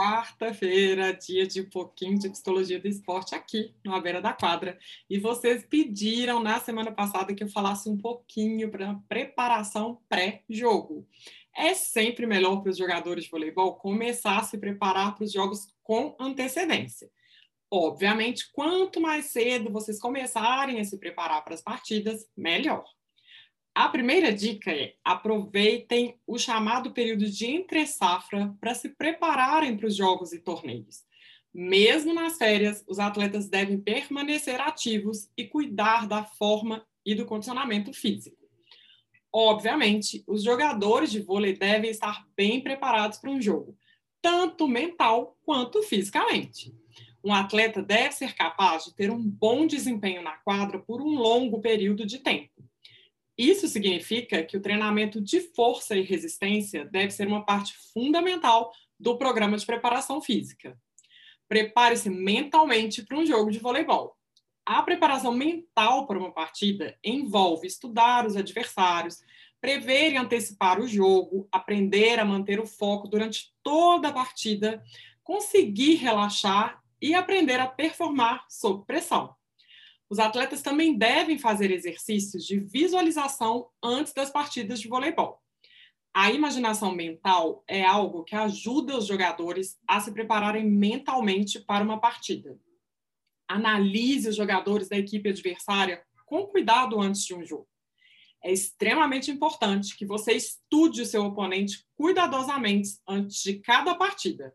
Quarta-feira, dia de um pouquinho de psicologia do esporte aqui no beira da quadra. E vocês pediram na semana passada que eu falasse um pouquinho para preparação pré-jogo. É sempre melhor para os jogadores de voleibol começar a se preparar para os jogos com antecedência. Obviamente, quanto mais cedo vocês começarem a se preparar para as partidas, melhor. A primeira dica é aproveitem o chamado período de entre-safra para se prepararem para os jogos e torneios. Mesmo nas férias, os atletas devem permanecer ativos e cuidar da forma e do condicionamento físico. Obviamente, os jogadores de vôlei devem estar bem preparados para um jogo, tanto mental quanto fisicamente. Um atleta deve ser capaz de ter um bom desempenho na quadra por um longo período de tempo. Isso significa que o treinamento de força e resistência deve ser uma parte fundamental do programa de preparação física. Prepare-se mentalmente para um jogo de voleibol. A preparação mental para uma partida envolve estudar os adversários, prever e antecipar o jogo, aprender a manter o foco durante toda a partida, conseguir relaxar e aprender a performar sob pressão. Os atletas também devem fazer exercícios de visualização antes das partidas de voleibol. A imaginação mental é algo que ajuda os jogadores a se prepararem mentalmente para uma partida. Analise os jogadores da equipe adversária com cuidado antes de um jogo. É extremamente importante que você estude o seu oponente cuidadosamente antes de cada partida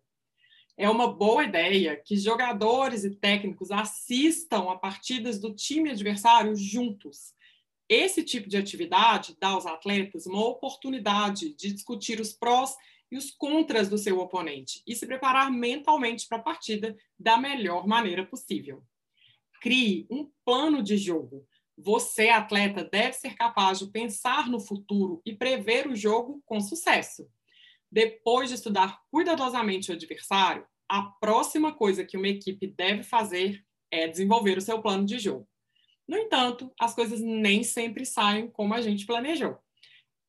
é uma boa ideia que jogadores e técnicos assistam a partidas do time adversário juntos. Esse tipo de atividade dá aos atletas uma oportunidade de discutir os prós e os contras do seu oponente e se preparar mentalmente para a partida da melhor maneira possível. Crie um plano de jogo. Você, atleta, deve ser capaz de pensar no futuro e prever o jogo com sucesso. Depois de estudar cuidadosamente o adversário, a próxima coisa que uma equipe deve fazer é desenvolver o seu plano de jogo. No entanto, as coisas nem sempre saem como a gente planejou.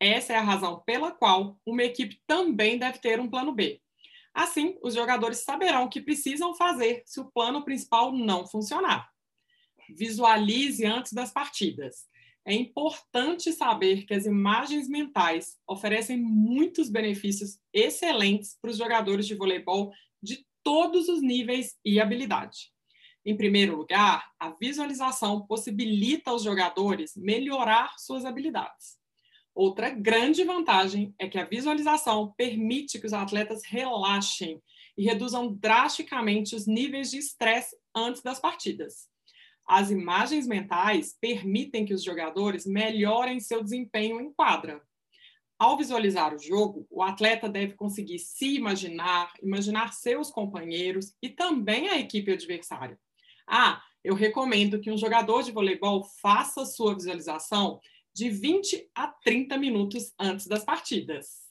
Essa é a razão pela qual uma equipe também deve ter um plano B. Assim, os jogadores saberão o que precisam fazer se o plano principal não funcionar. Visualize antes das partidas. É importante saber que as imagens mentais oferecem muitos benefícios excelentes para os jogadores de voleibol de todos os níveis e habilidade. Em primeiro lugar, a visualização possibilita aos jogadores melhorar suas habilidades. Outra grande vantagem é que a visualização permite que os atletas relaxem e reduzam drasticamente os níveis de estresse antes das partidas. As imagens mentais permitem que os jogadores melhorem seu desempenho em quadra. Ao visualizar o jogo, o atleta deve conseguir se imaginar, imaginar seus companheiros e também a equipe adversária. Ah, eu recomendo que um jogador de voleibol faça sua visualização de 20 a 30 minutos antes das partidas.